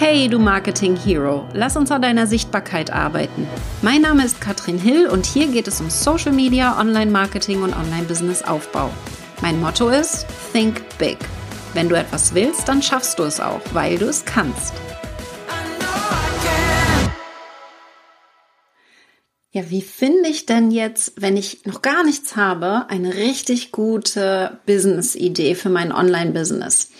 Hey, du Marketing Hero, lass uns an deiner Sichtbarkeit arbeiten. Mein Name ist Katrin Hill und hier geht es um Social Media, Online-Marketing und Online-Business-Aufbau. Mein Motto ist Think Big. Wenn du etwas willst, dann schaffst du es auch, weil du es kannst. Ja, wie finde ich denn jetzt, wenn ich noch gar nichts habe, eine richtig gute Business-Idee für mein Online-Business?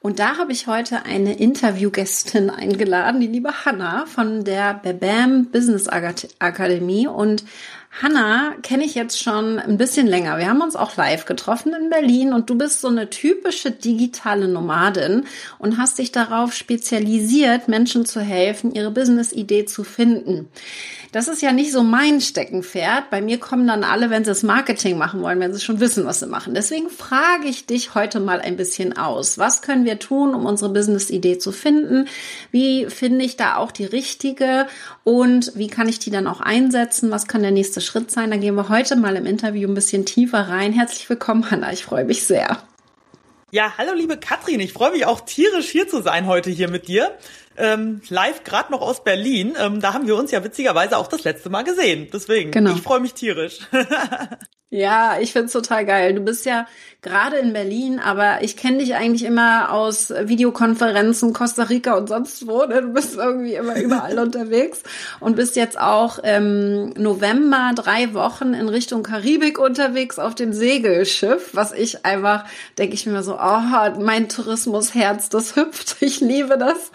Und da habe ich heute eine Interviewgästin eingeladen, die liebe Hanna von der Bebam Business Akademie. Und Hanna kenne ich jetzt schon ein bisschen länger. Wir haben uns auch live getroffen in Berlin und du bist so eine typische digitale Nomadin und hast dich darauf spezialisiert, Menschen zu helfen, ihre Business-Idee zu finden. Das ist ja nicht so mein Steckenpferd. Bei mir kommen dann alle, wenn sie das Marketing machen wollen, wenn sie schon wissen, was sie machen. Deswegen frage ich dich heute mal ein bisschen aus. Was können wir tun, um unsere Business-Idee zu finden? Wie finde ich da auch die richtige? Und wie kann ich die dann auch einsetzen? Was kann der nächste Schritt sein? Da gehen wir heute mal im Interview ein bisschen tiefer rein. Herzlich willkommen, Hanna. Ich freue mich sehr. Ja, hallo liebe Katrin. Ich freue mich auch tierisch hier zu sein heute hier mit dir ähm, live gerade noch aus Berlin. Ähm, da haben wir uns ja witzigerweise auch das letzte Mal gesehen. Deswegen, genau. ich freue mich tierisch. Ja, ich find's total geil. Du bist ja gerade in Berlin, aber ich kenne dich eigentlich immer aus Videokonferenzen, Costa Rica und sonst wo. Ne? Du bist irgendwie immer überall unterwegs und bist jetzt auch im November drei Wochen in Richtung Karibik unterwegs auf dem Segelschiff, was ich einfach, denke ich mir so, oh, mein Tourismusherz, das hüpft. Ich liebe das.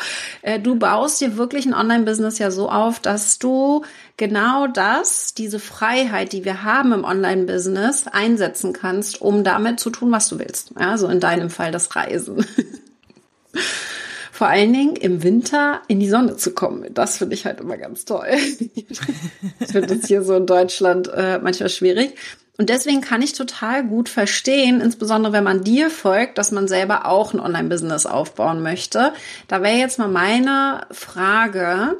Äh, du baust dir wirklich ein Online-Business ja so auf, dass du genau das, diese Freiheit, die wir haben im Online-Business, einsetzen kannst, um damit zu tun, was du willst. Also in deinem Fall das Reisen. Vor allen Dingen im Winter in die Sonne zu kommen. Das finde ich halt immer ganz toll. ich finde das hier so in Deutschland äh, manchmal schwierig. Und deswegen kann ich total gut verstehen, insbesondere wenn man dir folgt, dass man selber auch ein Online-Business aufbauen möchte. Da wäre jetzt mal meine Frage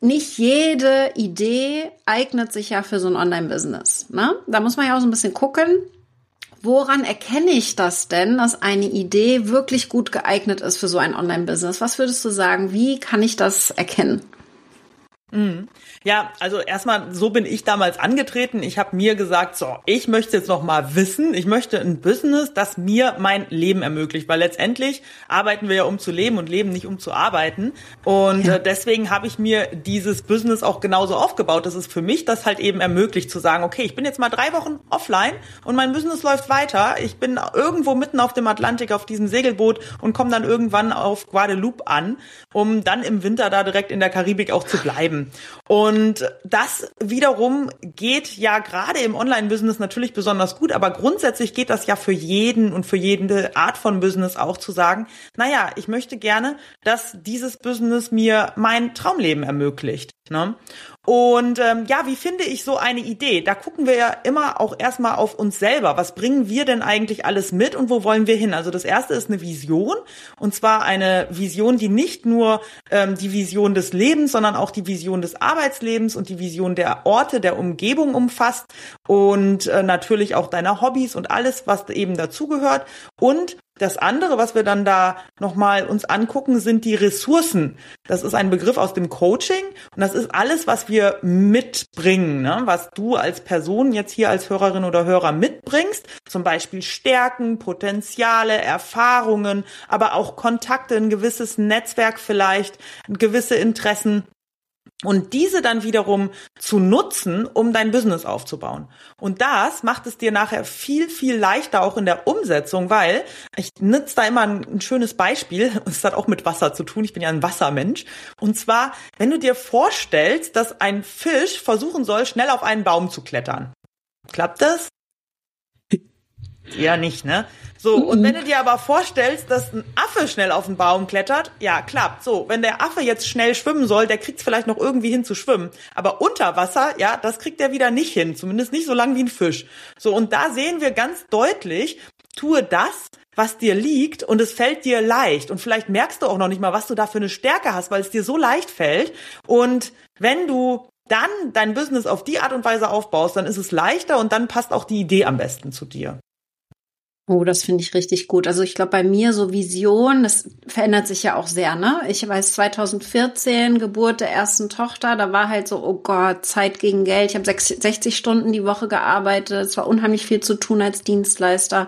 nicht jede Idee eignet sich ja für so ein Online-Business. Ne? Da muss man ja auch so ein bisschen gucken, woran erkenne ich das denn, dass eine Idee wirklich gut geeignet ist für so ein Online-Business? Was würdest du sagen, wie kann ich das erkennen? Mhm. Ja, also erstmal, so bin ich damals angetreten. Ich habe mir gesagt, so, ich möchte jetzt noch mal wissen, ich möchte ein Business, das mir mein Leben ermöglicht, weil letztendlich arbeiten wir ja um zu leben und leben nicht um zu arbeiten. Und ja. äh, deswegen habe ich mir dieses Business auch genauso aufgebaut, dass es für mich das halt eben ermöglicht zu sagen, okay, ich bin jetzt mal drei Wochen offline und mein Business läuft weiter. Ich bin irgendwo mitten auf dem Atlantik auf diesem Segelboot und komme dann irgendwann auf Guadeloupe an, um dann im Winter da direkt in der Karibik auch zu bleiben. Und das wiederum geht ja gerade im Online-Business natürlich besonders gut, aber grundsätzlich geht das ja für jeden und für jede Art von Business auch zu sagen, naja, ich möchte gerne, dass dieses Business mir mein Traumleben ermöglicht. Ne? Und ähm, ja, wie finde ich so eine Idee? Da gucken wir ja immer auch erstmal auf uns selber. Was bringen wir denn eigentlich alles mit und wo wollen wir hin? Also das erste ist eine Vision und zwar eine Vision, die nicht nur ähm, die Vision des Lebens, sondern auch die Vision des Arbeitslebens und die Vision der Orte, der Umgebung umfasst und äh, natürlich auch deiner Hobbys und alles, was eben dazugehört. Und das andere, was wir dann da nochmal uns angucken, sind die Ressourcen. Das ist ein Begriff aus dem Coaching und das ist alles, was wir mitbringen, ne? was du als Person jetzt hier als Hörerin oder Hörer mitbringst. Zum Beispiel Stärken, Potenziale, Erfahrungen, aber auch Kontakte, ein gewisses Netzwerk vielleicht, gewisse Interessen und diese dann wiederum zu nutzen, um dein Business aufzubauen. Und das macht es dir nachher viel, viel leichter auch in der Umsetzung, weil ich nutze da immer ein, ein schönes Beispiel, es hat auch mit Wasser zu tun, ich bin ja ein Wassermensch. Und zwar, wenn du dir vorstellst, dass ein Fisch versuchen soll, schnell auf einen Baum zu klettern. Klappt das? Ja, nicht, ne? So, und wenn du dir aber vorstellst, dass ein Affe schnell auf den Baum klettert, ja, klappt. So, wenn der Affe jetzt schnell schwimmen soll, der kriegt es vielleicht noch irgendwie hin zu schwimmen. Aber unter Wasser, ja, das kriegt er wieder nicht hin. Zumindest nicht so lang wie ein Fisch. So, und da sehen wir ganz deutlich, tue das, was dir liegt und es fällt dir leicht. Und vielleicht merkst du auch noch nicht mal, was du da für eine Stärke hast, weil es dir so leicht fällt. Und wenn du dann dein Business auf die Art und Weise aufbaust, dann ist es leichter und dann passt auch die Idee am besten zu dir. Oh, das finde ich richtig gut. Also ich glaube, bei mir so Vision, das verändert sich ja auch sehr, ne? Ich weiß 2014, Geburt der ersten Tochter, da war halt so, oh Gott, Zeit gegen Geld. Ich habe 60 Stunden die Woche gearbeitet, es war unheimlich viel zu tun als Dienstleister.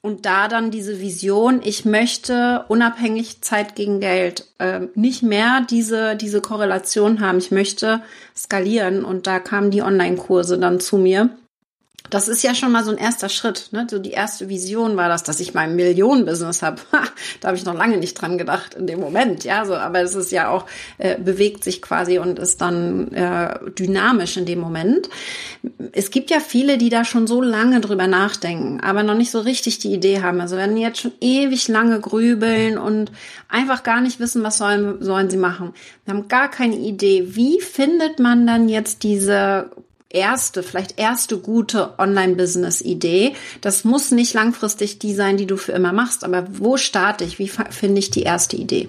Und da dann diese Vision, ich möchte unabhängig Zeit gegen Geld äh, nicht mehr diese, diese Korrelation haben. Ich möchte skalieren. Und da kamen die Online-Kurse dann zu mir. Das ist ja schon mal so ein erster Schritt. Ne? So die erste Vision war das, dass ich mein Millionen-Business habe. da habe ich noch lange nicht dran gedacht in dem Moment. Ja, so, aber es ist ja auch äh, bewegt sich quasi und ist dann äh, dynamisch in dem Moment. Es gibt ja viele, die da schon so lange drüber nachdenken, aber noch nicht so richtig die Idee haben. Also werden jetzt schon ewig lange grübeln und einfach gar nicht wissen, was sollen sollen sie machen. Wir haben gar keine Idee. Wie findet man dann jetzt diese erste, vielleicht erste gute Online-Business-Idee. Das muss nicht langfristig die sein, die du für immer machst, aber wo starte ich? Wie finde ich die erste Idee?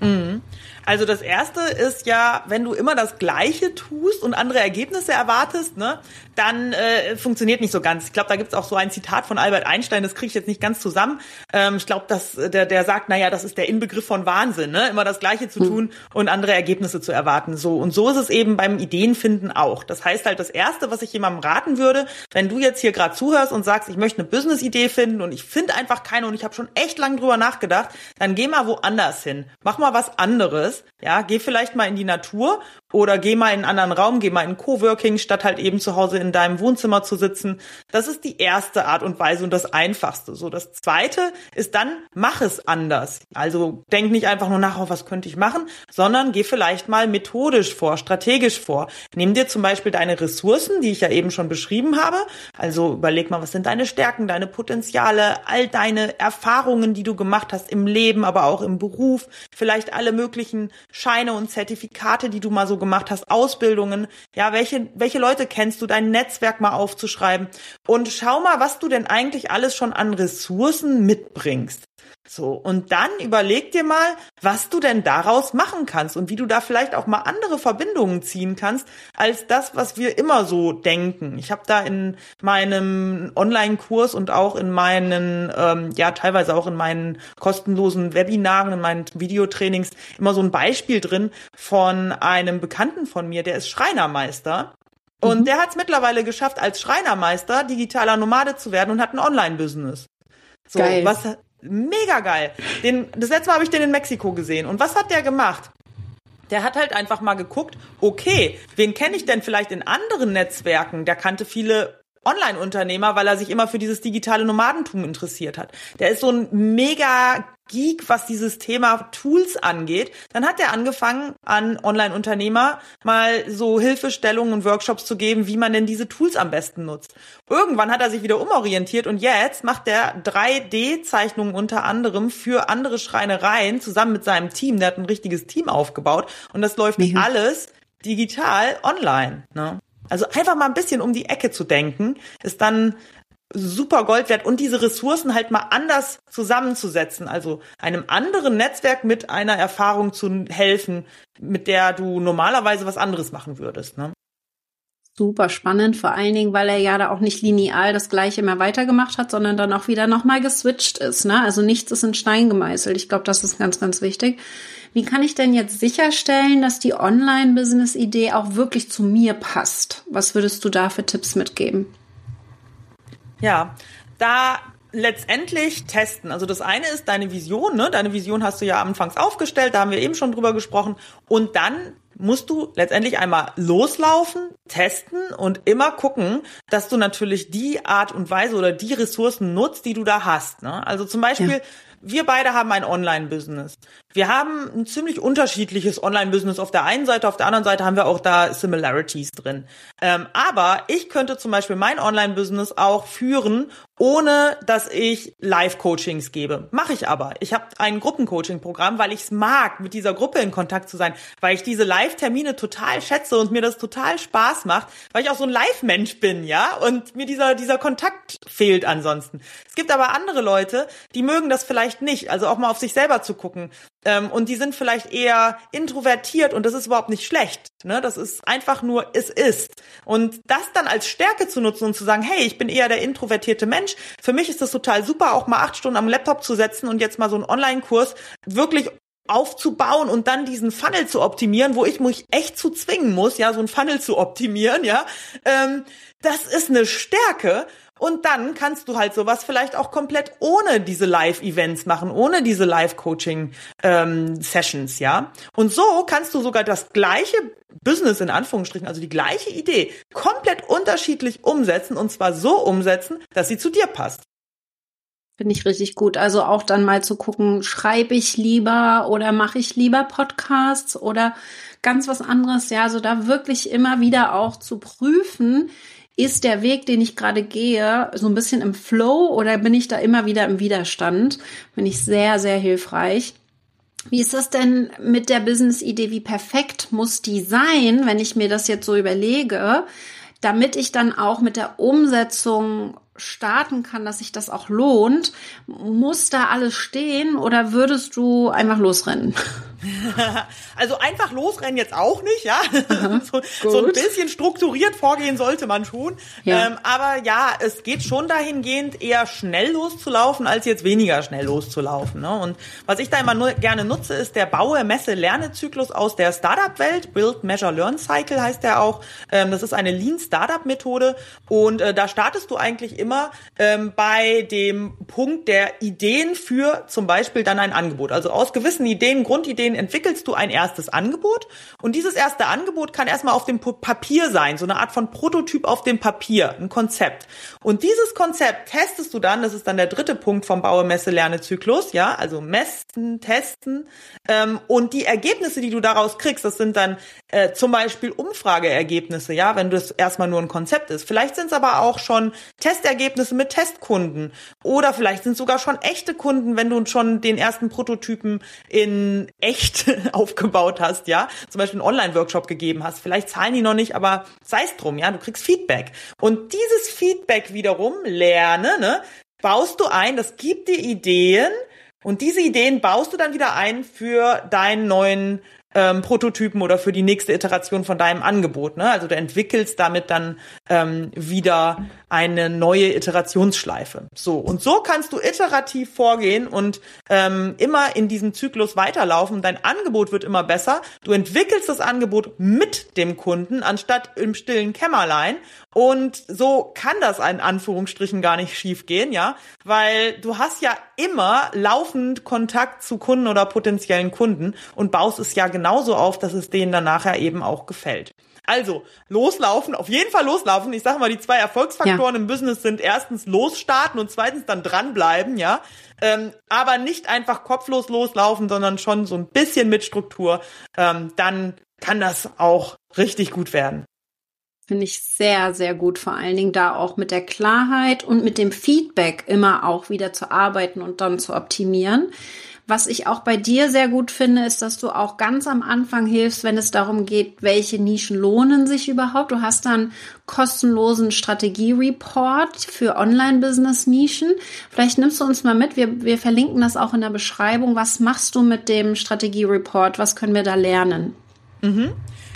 Mhm. Also das erste ist ja, wenn du immer das Gleiche tust und andere Ergebnisse erwartest, ne, dann äh, funktioniert nicht so ganz. Ich glaube, da gibt's auch so ein Zitat von Albert Einstein, das kriege ich jetzt nicht ganz zusammen. Ähm, ich glaube, dass der, der sagt, naja, das ist der Inbegriff von Wahnsinn, ne? immer das Gleiche zu hm. tun und andere Ergebnisse zu erwarten. So und so ist es eben beim Ideenfinden auch. Das heißt halt, das Erste, was ich jemandem raten würde, wenn du jetzt hier gerade zuhörst und sagst, ich möchte eine Business-Idee finden und ich finde einfach keine und ich habe schon echt lang drüber nachgedacht, dann geh mal woanders hin. Mach mal was anderes. Ja, geh vielleicht mal in die Natur oder geh mal in einen anderen Raum, geh mal in Coworking, statt halt eben zu Hause in deinem Wohnzimmer zu sitzen. Das ist die erste Art und Weise und das einfachste. So, das zweite ist dann, mach es anders. Also denk nicht einfach nur nach, oh, was könnte ich machen, sondern geh vielleicht mal methodisch vor, strategisch vor. Nimm dir zum Beispiel deine Ressourcen, die ich ja eben schon beschrieben habe. Also überleg mal, was sind deine Stärken, deine Potenziale, all deine Erfahrungen, die du gemacht hast im Leben, aber auch im Beruf. Vielleicht alle möglichen Scheine und Zertifikate, die du mal so gemacht hast, Ausbildungen, ja, welche, welche Leute kennst du, dein Netzwerk mal aufzuschreiben und schau mal, was du denn eigentlich alles schon an Ressourcen mitbringst. So, und dann überleg dir mal, was du denn daraus machen kannst und wie du da vielleicht auch mal andere Verbindungen ziehen kannst, als das, was wir immer so denken. Ich habe da in meinem Online-Kurs und auch in meinen, ähm, ja, teilweise auch in meinen kostenlosen Webinaren, in meinen Videotrainings immer so ein Beispiel drin von einem Bekannten von mir, der ist Schreinermeister. Und mhm. der hat es mittlerweile geschafft, als Schreinermeister digitaler Nomade zu werden und hat ein Online-Business. So, Geil. was Mega geil. Den, das letzte Mal habe ich den in Mexiko gesehen. Und was hat der gemacht? Der hat halt einfach mal geguckt, okay, wen kenne ich denn vielleicht in anderen Netzwerken? Der kannte viele Online-Unternehmer, weil er sich immer für dieses digitale Nomadentum interessiert hat. Der ist so ein mega Geek, was dieses Thema Tools angeht. Dann hat er angefangen, an Online-Unternehmer mal so Hilfestellungen und Workshops zu geben, wie man denn diese Tools am besten nutzt. Irgendwann hat er sich wieder umorientiert und jetzt macht er 3D-Zeichnungen unter anderem für andere Schreinereien zusammen mit seinem Team. Der hat ein richtiges Team aufgebaut und das läuft mhm. alles digital online. Ne? Also einfach mal ein bisschen um die Ecke zu denken, ist dann super Gold wert und diese Ressourcen halt mal anders zusammenzusetzen, also einem anderen Netzwerk mit einer Erfahrung zu helfen, mit der du normalerweise was anderes machen würdest. Ne? Super spannend, vor allen Dingen, weil er ja da auch nicht lineal das Gleiche mehr weitergemacht hat, sondern dann auch wieder nochmal geswitcht ist. Ne? Also nichts ist in Stein gemeißelt. Ich glaube, das ist ganz, ganz wichtig. Wie kann ich denn jetzt sicherstellen, dass die Online-Business-Idee auch wirklich zu mir passt? Was würdest du da für Tipps mitgeben? Ja, da letztendlich testen. Also das eine ist deine Vision, ne? Deine Vision hast du ja anfangs aufgestellt, da haben wir eben schon drüber gesprochen. Und dann musst du letztendlich einmal loslaufen, testen und immer gucken, dass du natürlich die Art und Weise oder die Ressourcen nutzt, die du da hast. Ne? Also zum Beispiel, ja. wir beide haben ein Online-Business. Wir haben ein ziemlich unterschiedliches Online-Business auf der einen Seite, auf der anderen Seite haben wir auch da Similarities drin. Ähm, aber ich könnte zum Beispiel mein Online-Business auch führen, ohne dass ich Live-Coachings gebe. Mache ich aber. Ich habe ein Gruppencoaching-Programm, weil ich es mag, mit dieser Gruppe in Kontakt zu sein, weil ich diese Live-Termine total schätze und mir das total Spaß macht, weil ich auch so ein Live-Mensch bin, ja, und mir dieser, dieser Kontakt fehlt ansonsten. Es gibt aber andere Leute, die mögen das vielleicht nicht, also auch mal auf sich selber zu gucken ähm, und die sind vielleicht eher introvertiert und das ist überhaupt nicht schlecht. Ne? Das ist einfach nur, es ist. Und das dann als Stärke zu nutzen und zu sagen, hey, ich bin eher der introvertierte Mensch. Für mich ist das total super, auch mal acht Stunden am Laptop zu setzen und jetzt mal so einen Online-Kurs wirklich aufzubauen und dann diesen Funnel zu optimieren, wo ich mich echt zu zwingen muss, ja, so einen Funnel zu optimieren, ja, ähm, das ist eine Stärke. Und dann kannst du halt sowas vielleicht auch komplett ohne diese Live-Events machen, ohne diese Live-Coaching-Sessions, ähm, ja. Und so kannst du sogar das gleiche Business in Anführungsstrichen, also die gleiche Idee, komplett unterschiedlich umsetzen und zwar so umsetzen, dass sie zu dir passt. Finde ich richtig gut. Also auch dann mal zu gucken, schreibe ich lieber oder mache ich lieber Podcasts oder ganz was anderes. Ja, also da wirklich immer wieder auch zu prüfen, ist der Weg, den ich gerade gehe, so ein bisschen im Flow oder bin ich da immer wieder im Widerstand? Finde ich sehr, sehr hilfreich. Wie ist das denn mit der Business-Idee? Wie perfekt muss die sein, wenn ich mir das jetzt so überlege, damit ich dann auch mit der Umsetzung starten kann, dass sich das auch lohnt, muss da alles stehen oder würdest du einfach losrennen? also einfach losrennen jetzt auch nicht, ja. so, so, ein bisschen strukturiert vorgehen sollte man schon. Ja. Ähm, aber ja, es geht schon dahingehend, eher schnell loszulaufen, als jetzt weniger schnell loszulaufen. Ne? Und was ich da immer nur gerne nutze, ist der Baue, Messe, Lernezyklus aus der Startup-Welt. Build, Measure, Learn Cycle heißt der auch. Ähm, das ist eine Lean Startup-Methode. Und äh, da startest du eigentlich immer ähm, bei dem Punkt der Ideen für zum Beispiel dann ein Angebot. Also aus gewissen Ideen, Grundideen Ideen entwickelst du ein erstes Angebot und dieses erste Angebot kann erstmal auf dem Papier sein, so eine Art von Prototyp auf dem Papier, ein Konzept. Und dieses Konzept testest du dann, das ist dann der dritte Punkt vom Baue, Messe, Lerne Zyklus, ja, also messen, testen ähm, und die Ergebnisse, die du daraus kriegst, das sind dann äh, zum Beispiel Umfrageergebnisse, ja, wenn das erstmal nur ein Konzept ist. Vielleicht sind es aber auch schon Testergebnisse mit Testkunden oder vielleicht sind sogar schon echte Kunden, wenn du schon den ersten Prototypen in echt echt aufgebaut hast, ja, zum Beispiel einen Online-Workshop gegeben hast, vielleicht zahlen die noch nicht, aber sei es drum, ja, du kriegst Feedback. Und dieses Feedback wiederum, lerne, ne, baust du ein, das gibt dir Ideen und diese Ideen baust du dann wieder ein für deinen neuen ähm, Prototypen oder für die nächste Iteration von deinem Angebot. Ne? Also du entwickelst damit dann ähm, wieder eine neue Iterationsschleife. So und so kannst du iterativ vorgehen und ähm, immer in diesem Zyklus weiterlaufen. Dein Angebot wird immer besser. Du entwickelst das Angebot mit dem Kunden anstatt im stillen Kämmerlein. Und so kann das in Anführungsstrichen gar nicht schiefgehen, ja, weil du hast ja immer laufend Kontakt zu Kunden oder potenziellen Kunden und baust es ja genauso auf, dass es denen dann nachher eben auch gefällt. Also, loslaufen, auf jeden Fall loslaufen. Ich sage mal, die zwei Erfolgsfaktoren ja. im Business sind erstens losstarten und zweitens dann dranbleiben, ja. Ähm, aber nicht einfach kopflos loslaufen, sondern schon so ein bisschen mit Struktur. Ähm, dann kann das auch richtig gut werden. Finde ich sehr, sehr gut. Vor allen Dingen da auch mit der Klarheit und mit dem Feedback immer auch wieder zu arbeiten und dann zu optimieren. Was ich auch bei dir sehr gut finde, ist, dass du auch ganz am Anfang hilfst, wenn es darum geht, welche Nischen lohnen sich überhaupt. Du hast dann kostenlosen Strategie-Report für Online-Business-Nischen. Vielleicht nimmst du uns mal mit. Wir, wir verlinken das auch in der Beschreibung. Was machst du mit dem Strategie-Report? Was können wir da lernen? Mhm.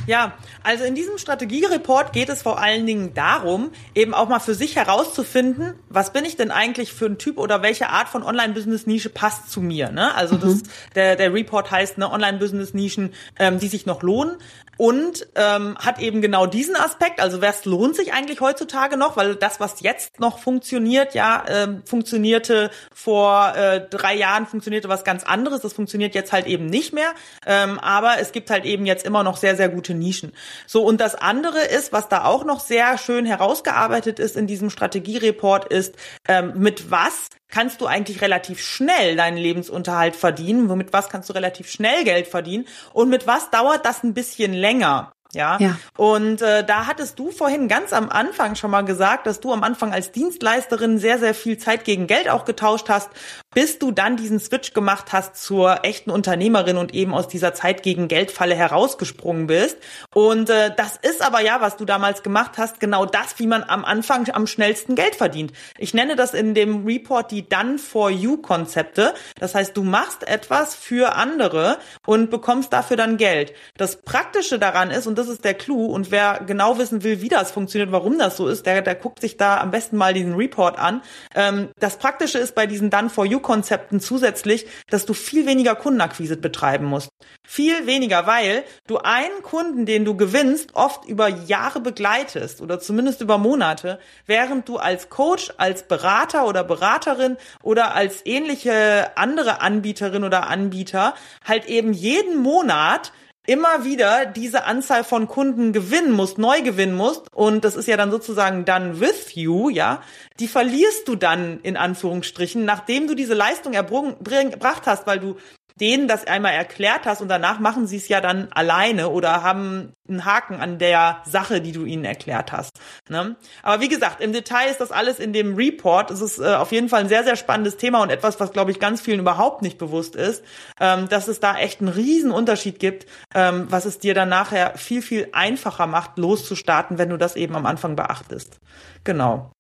Ja, also in diesem Strategiereport geht es vor allen Dingen darum, eben auch mal für sich herauszufinden, was bin ich denn eigentlich für ein Typ oder welche Art von Online-Business-Nische passt zu mir. Ne? Also mhm. das, der, der Report heißt ne, Online-Business-Nischen, ähm, die sich noch lohnen und ähm, hat eben genau diesen Aspekt. Also was lohnt sich eigentlich heutzutage noch, weil das, was jetzt noch funktioniert, ja, ähm, funktionierte vor äh, drei Jahren, funktionierte was ganz anderes. Das funktioniert jetzt halt eben nicht mehr. Ähm, aber es gibt halt eben jetzt immer noch sehr, sehr gute Nischen. So, und das andere ist, was da auch noch sehr schön herausgearbeitet ist in diesem Strategiereport, ist, ähm, mit was kannst du eigentlich relativ schnell deinen Lebensunterhalt verdienen, womit was kannst du relativ schnell Geld verdienen und mit was dauert das ein bisschen länger länger. Ja. ja. Und äh, da hattest du vorhin ganz am Anfang schon mal gesagt, dass du am Anfang als Dienstleisterin sehr, sehr viel Zeit gegen Geld auch getauscht hast, bis du dann diesen Switch gemacht hast zur echten Unternehmerin und eben aus dieser Zeit gegen Geldfalle herausgesprungen bist. Und äh, das ist aber ja, was du damals gemacht hast, genau das, wie man am Anfang am schnellsten Geld verdient. Ich nenne das in dem Report die Done for You Konzepte. Das heißt, du machst etwas für andere und bekommst dafür dann Geld. Das Praktische daran ist, und das ist der Clou. Und wer genau wissen will, wie das funktioniert, warum das so ist, der, der guckt sich da am besten mal diesen Report an. Ähm, das Praktische ist bei diesen Done-for-You-Konzepten zusätzlich, dass du viel weniger Kundenakquise betreiben musst. Viel weniger, weil du einen Kunden, den du gewinnst, oft über Jahre begleitest oder zumindest über Monate, während du als Coach, als Berater oder Beraterin oder als ähnliche andere Anbieterin oder Anbieter halt eben jeden Monat immer wieder diese Anzahl von Kunden gewinnen musst, neu gewinnen musst, und das ist ja dann sozusagen done with you, ja, die verlierst du dann in Anführungsstrichen, nachdem du diese Leistung erbracht hast, weil du denen das einmal erklärt hast und danach machen sie es ja dann alleine oder haben einen Haken an der Sache, die du ihnen erklärt hast. Ne? Aber wie gesagt, im Detail ist das alles in dem Report. Es ist äh, auf jeden Fall ein sehr, sehr spannendes Thema und etwas, was, glaube ich, ganz vielen überhaupt nicht bewusst ist, ähm, dass es da echt einen riesen Unterschied gibt, ähm, was es dir dann nachher viel, viel einfacher macht, loszustarten, wenn du das eben am Anfang beachtest. Genau.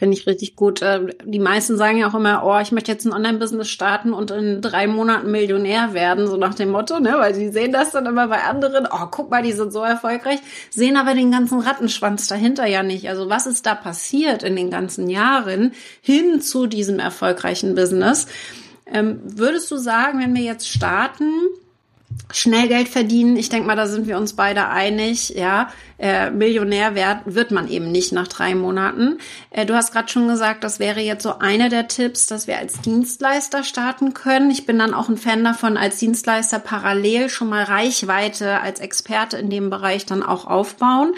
Finde ich richtig gut. Ähm, die meisten sagen ja auch immer, oh, ich möchte jetzt ein Online-Business starten und in drei Monaten Millionär werden, so nach dem Motto, ne? Weil sie sehen das dann immer bei anderen, oh, guck mal, die sind so erfolgreich, sehen aber den ganzen Rattenschwanz dahinter ja nicht. Also was ist da passiert in den ganzen Jahren hin zu diesem erfolgreichen Business? Ähm, würdest du sagen, wenn wir jetzt starten, schnell Geld verdienen, ich denke mal, da sind wir uns beide einig, ja, äh, Millionär wird, wird man eben nicht nach drei Monaten. Äh, du hast gerade schon gesagt, das wäre jetzt so einer der Tipps, dass wir als Dienstleister starten können. Ich bin dann auch ein Fan davon, als Dienstleister parallel schon mal Reichweite als Experte in dem Bereich dann auch aufbauen.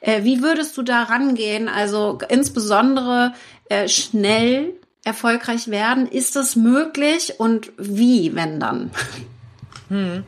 Äh, wie würdest du da rangehen? Also insbesondere äh, schnell erfolgreich werden. Ist das möglich und wie, wenn dann? Hmm.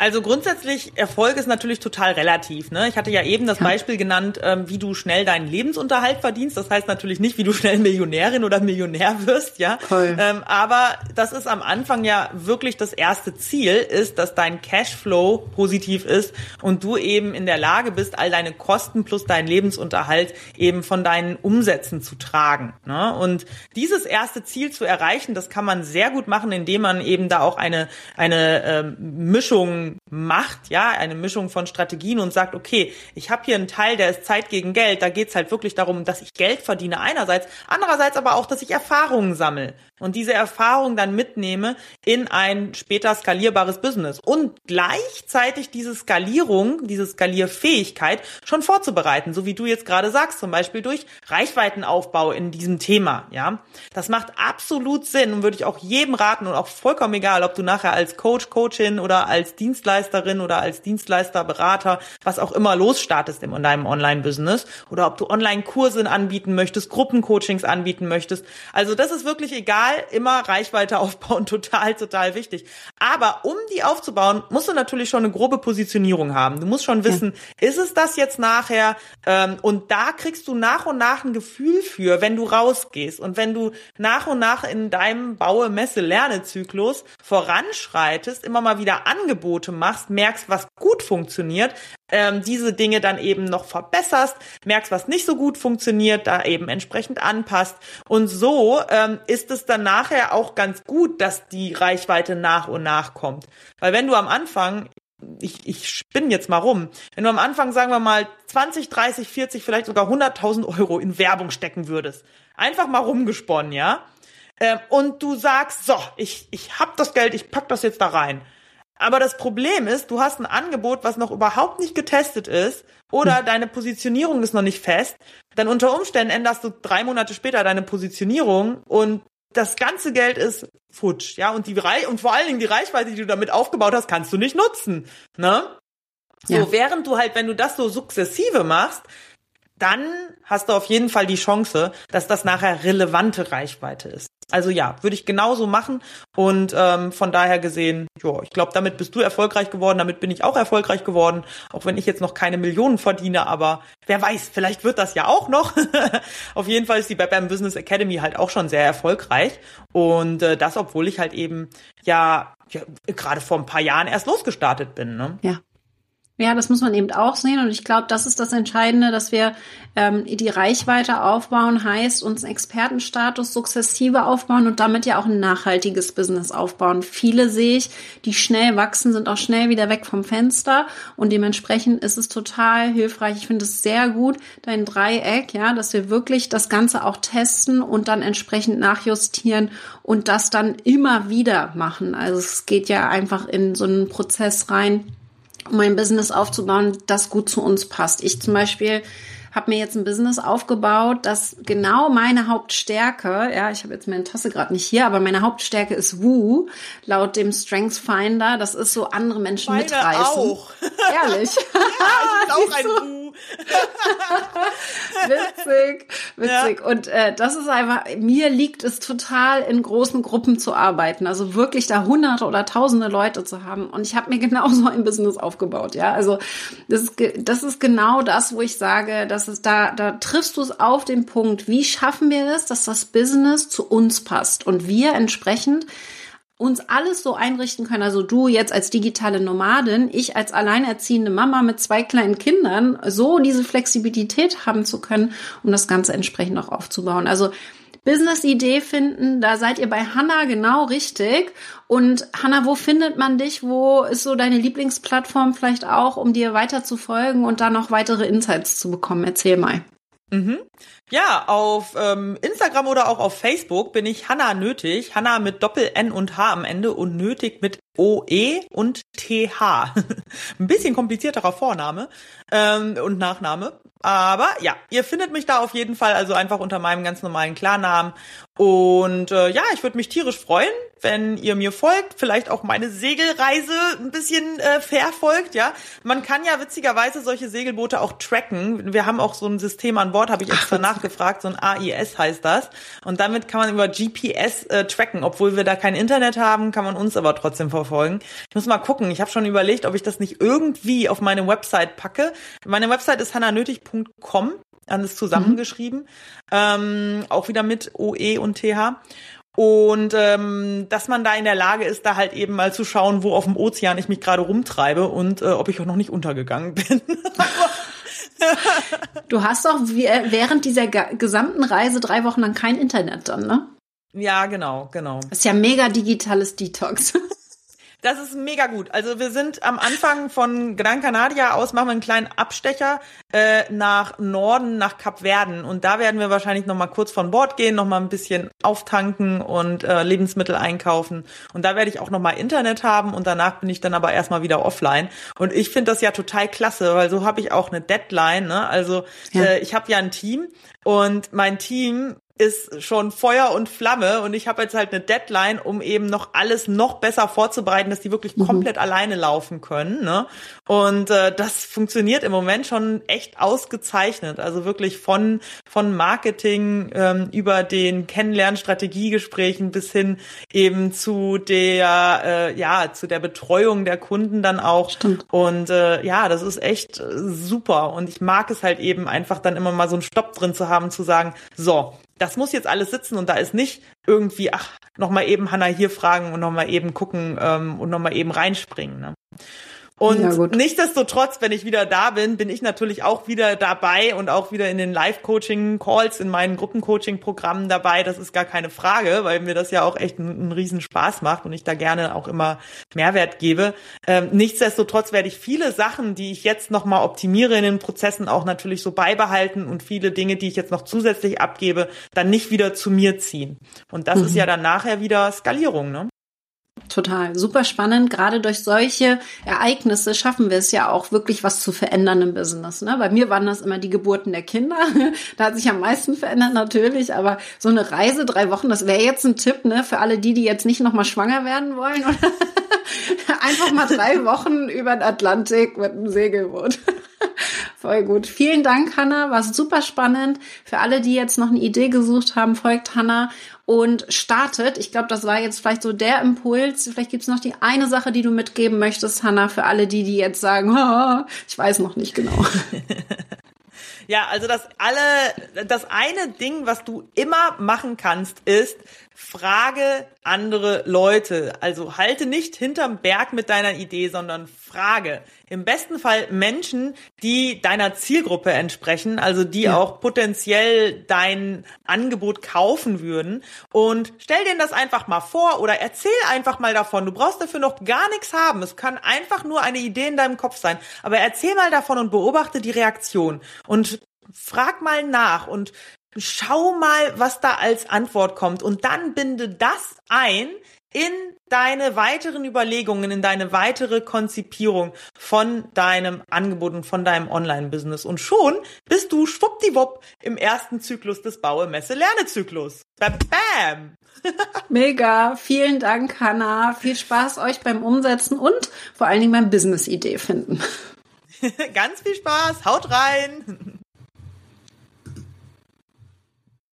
Also grundsätzlich Erfolg ist natürlich total relativ. Ne? Ich hatte ja eben das. Beispiel genannt, ähm, wie du schnell deinen Lebensunterhalt verdienst. Das heißt natürlich nicht, wie du schnell Millionärin oder Millionär wirst, ja. Ähm, aber das ist am Anfang ja wirklich das erste Ziel, ist, dass dein Cashflow positiv ist und du eben in der Lage bist, all deine Kosten plus deinen Lebensunterhalt eben von deinen Umsätzen zu tragen. Ne? Und dieses erste Ziel zu erreichen, das kann man sehr gut machen, indem man eben da auch eine eine ähm, Mischung macht, ja, eine Mischung von Strategien und sagt, okay, ich habe hier einen Teil, der ist Zeit gegen Geld, da geht's halt wirklich darum, dass ich Geld verdiene einerseits, andererseits aber auch, dass ich Erfahrungen sammle und diese Erfahrung dann mitnehme in ein später skalierbares Business und gleichzeitig diese Skalierung, diese Skalierfähigkeit schon vorzubereiten, so wie du jetzt gerade sagst, zum Beispiel durch Reichweitenaufbau in diesem Thema, ja. Das macht absolut Sinn und würde ich auch jedem raten und auch vollkommen egal, ob du nachher als Coach, Coachin oder als Dienstleisterin oder als Dienstleister, Berater, was auch immer losstartest in deinem Online-Business oder ob du Online-Kurse anbieten möchtest, Gruppencoachings anbieten möchtest. Also das ist wirklich egal, total immer Reichweite aufbauen, total, total wichtig. Aber um die aufzubauen, musst du natürlich schon eine grobe Positionierung haben. Du musst schon wissen, ja. ist es das jetzt nachher? Ähm, und da kriegst du nach und nach ein Gefühl für, wenn du rausgehst und wenn du nach und nach in deinem Baue, Messe, Lernezyklus voranschreitest, immer mal wieder Angebote machst, merkst, was gut funktioniert, ähm, diese Dinge dann eben noch verbesserst, merkst, was nicht so gut funktioniert, da eben entsprechend anpasst. Und so ähm, ist es dann nachher auch ganz gut, dass die Reichweite nach und nach kommt. Weil wenn du am Anfang, ich, ich spinne jetzt mal rum, wenn du am Anfang, sagen wir mal, 20, 30, 40, vielleicht sogar 100.000 Euro in Werbung stecken würdest, einfach mal rumgesponnen, ja, ähm, und du sagst, so, ich, ich hab das Geld, ich pack das jetzt da rein aber das Problem ist, du hast ein Angebot, was noch überhaupt nicht getestet ist oder hm. deine Positionierung ist noch nicht fest. Dann unter Umständen änderst du drei Monate später deine Positionierung und das ganze Geld ist futsch, ja, und die Reich und vor allen Dingen die Reichweite, die du damit aufgebaut hast, kannst du nicht nutzen, ne? So, ja. während du halt, wenn du das so sukzessive machst, dann hast du auf jeden Fall die Chance, dass das nachher relevante Reichweite ist. Also ja, würde ich genauso machen. Und ähm, von daher gesehen, ja, ich glaube, damit bist du erfolgreich geworden, damit bin ich auch erfolgreich geworden, auch wenn ich jetzt noch keine Millionen verdiene, aber wer weiß, vielleicht wird das ja auch noch. Auf jeden Fall ist die Bam Business Academy halt auch schon sehr erfolgreich. Und äh, das, obwohl ich halt eben ja, ja gerade vor ein paar Jahren erst losgestartet bin. Ne? Ja. Ja, das muss man eben auch sehen. Und ich glaube, das ist das Entscheidende, dass wir ähm, die Reichweite aufbauen, heißt uns Expertenstatus sukzessive aufbauen und damit ja auch ein nachhaltiges Business aufbauen. Viele sehe ich, die schnell wachsen, sind auch schnell wieder weg vom Fenster. Und dementsprechend ist es total hilfreich. Ich finde es sehr gut, dein Dreieck, ja, dass wir wirklich das Ganze auch testen und dann entsprechend nachjustieren und das dann immer wieder machen. Also es geht ja einfach in so einen Prozess rein um ein Business aufzubauen, das gut zu uns passt. Ich zum Beispiel habe mir jetzt ein Business aufgebaut, das genau meine Hauptstärke, ja, ich habe jetzt meine Tasse gerade nicht hier, aber meine Hauptstärke ist Woo, laut dem Strengths Finder. Das ist so andere Menschen meine mitreißen. auch. Ehrlich. ja, ich bin auch ein Woo. witzig, witzig. Ja. Und äh, das ist einfach, mir liegt es total, in großen Gruppen zu arbeiten. Also wirklich da hunderte oder tausende Leute zu haben. Und ich habe mir genau so ein Business aufgebaut. Ja, also das ist, das ist genau das, wo ich sage, dass es da, da triffst du es auf den Punkt. Wie schaffen wir es, dass das Business zu uns passt und wir entsprechend uns alles so einrichten können, also du jetzt als digitale Nomadin, ich als alleinerziehende Mama mit zwei kleinen Kindern, so diese Flexibilität haben zu können, um das Ganze entsprechend auch aufzubauen. Also Business-Idee finden, da seid ihr bei Hanna genau richtig. Und Hanna, wo findet man dich? Wo ist so deine Lieblingsplattform vielleicht auch, um dir weiter zu folgen und da noch weitere Insights zu bekommen? Erzähl mal. Mhm. Ja, auf ähm, Instagram oder auch auf Facebook bin ich Hanna Nötig. Hanna mit Doppel N und H am Ende und Nötig mit O-E und T-H. Ein bisschen komplizierterer Vorname ähm, und Nachname. Aber ja, ihr findet mich da auf jeden Fall, also einfach unter meinem ganz normalen Klarnamen. Und äh, ja, ich würde mich tierisch freuen, wenn ihr mir folgt, vielleicht auch meine Segelreise ein bisschen äh, verfolgt, ja. Man kann ja witzigerweise solche Segelboote auch tracken. Wir haben auch so ein System an Bord, habe ich extra Ach, nachgefragt, so ein AIS heißt das. Und damit kann man über GPS äh, tracken. Obwohl wir da kein Internet haben, kann man uns aber trotzdem verfolgen. Ich muss mal gucken. Ich habe schon überlegt, ob ich das nicht irgendwie auf meine Website packe. Meine Website ist hannanötig.com alles zusammengeschrieben. Mhm. Ähm, auch wieder mit OE und TH. Und ähm, dass man da in der Lage ist, da halt eben mal zu schauen, wo auf dem Ozean ich mich gerade rumtreibe und äh, ob ich auch noch nicht untergegangen bin. du hast doch während dieser gesamten Reise drei Wochen lang kein Internet dann, ne? Ja, genau, genau. Das ist ja mega digitales Detox. Das ist mega gut. Also wir sind am Anfang von Gran Canaria aus, machen wir einen kleinen Abstecher äh, nach Norden, nach Kap Verden. Und da werden wir wahrscheinlich noch mal kurz von Bord gehen, noch mal ein bisschen auftanken und äh, Lebensmittel einkaufen. Und da werde ich auch noch mal Internet haben und danach bin ich dann aber erstmal wieder offline. Und ich finde das ja total klasse, weil so habe ich auch eine Deadline. Ne? Also ja. äh, ich habe ja ein Team und mein Team ist schon Feuer und Flamme und ich habe jetzt halt eine Deadline, um eben noch alles noch besser vorzubereiten, dass die wirklich mhm. komplett alleine laufen können. Ne? Und äh, das funktioniert im Moment schon echt ausgezeichnet. Also wirklich von von Marketing ähm, über den Kennenlernstrategiegesprächen bis hin eben zu der äh, ja zu der Betreuung der Kunden dann auch. Stimmt. Und äh, ja, das ist echt äh, super. Und ich mag es halt eben einfach dann immer mal so einen Stopp drin zu haben, zu sagen, so das muss jetzt alles sitzen und da ist nicht irgendwie, ach, nochmal eben Hanna hier fragen und nochmal eben gucken ähm, und nochmal eben reinspringen. Ne? Und ja, nichtsdestotrotz, wenn ich wieder da bin, bin ich natürlich auch wieder dabei und auch wieder in den Live-Coaching-Calls, in meinen Gruppencoaching-Programmen dabei. Das ist gar keine Frage, weil mir das ja auch echt einen, einen riesen Spaß macht und ich da gerne auch immer Mehrwert gebe. Ähm, nichtsdestotrotz werde ich viele Sachen, die ich jetzt nochmal optimiere in den Prozessen, auch natürlich so beibehalten und viele Dinge, die ich jetzt noch zusätzlich abgebe, dann nicht wieder zu mir ziehen. Und das mhm. ist ja dann nachher wieder Skalierung, ne? Total, super spannend. Gerade durch solche Ereignisse schaffen wir es ja auch wirklich was zu verändern im Business. Ne? Bei mir waren das immer die Geburten der Kinder. da hat sich am meisten verändert natürlich, aber so eine Reise drei Wochen, das wäre jetzt ein Tipp ne, für alle die, die jetzt nicht nochmal schwanger werden wollen. Einfach mal drei Wochen über den Atlantik mit einem Segelboot. Voll gut. Vielen Dank, Hanna. War super spannend. Für alle, die jetzt noch eine Idee gesucht haben, folgt Hanna und startet. Ich glaube, das war jetzt vielleicht so der Impuls. Vielleicht gibt's noch die eine Sache, die du mitgeben möchtest, Hanna, für alle die, die jetzt sagen, oh, ich weiß noch nicht genau. Ja, also das alle, das eine Ding, was du immer machen kannst, ist, frage andere Leute. Also halte nicht hinterm Berg mit deiner Idee, sondern frage. Im besten Fall Menschen, die deiner Zielgruppe entsprechen, also die ja. auch potenziell dein Angebot kaufen würden. Und stell denen das einfach mal vor oder erzähl einfach mal davon. Du brauchst dafür noch gar nichts haben. Es kann einfach nur eine Idee in deinem Kopf sein. Aber erzähl mal davon und beobachte die Reaktion. Und frag mal nach und schau mal, was da als Antwort kommt und dann binde das ein in deine weiteren Überlegungen, in deine weitere Konzipierung von deinem Angebot und von deinem Online-Business. Und schon bist du schwuppdiwupp im ersten Zyklus des Baue, Messe, Lerne-Zyklus. Bam! bam. Mega. Vielen Dank, Hanna. Viel Spaß euch beim Umsetzen und vor allen Dingen beim Business-Idee finden. Ganz viel Spaß. Haut rein.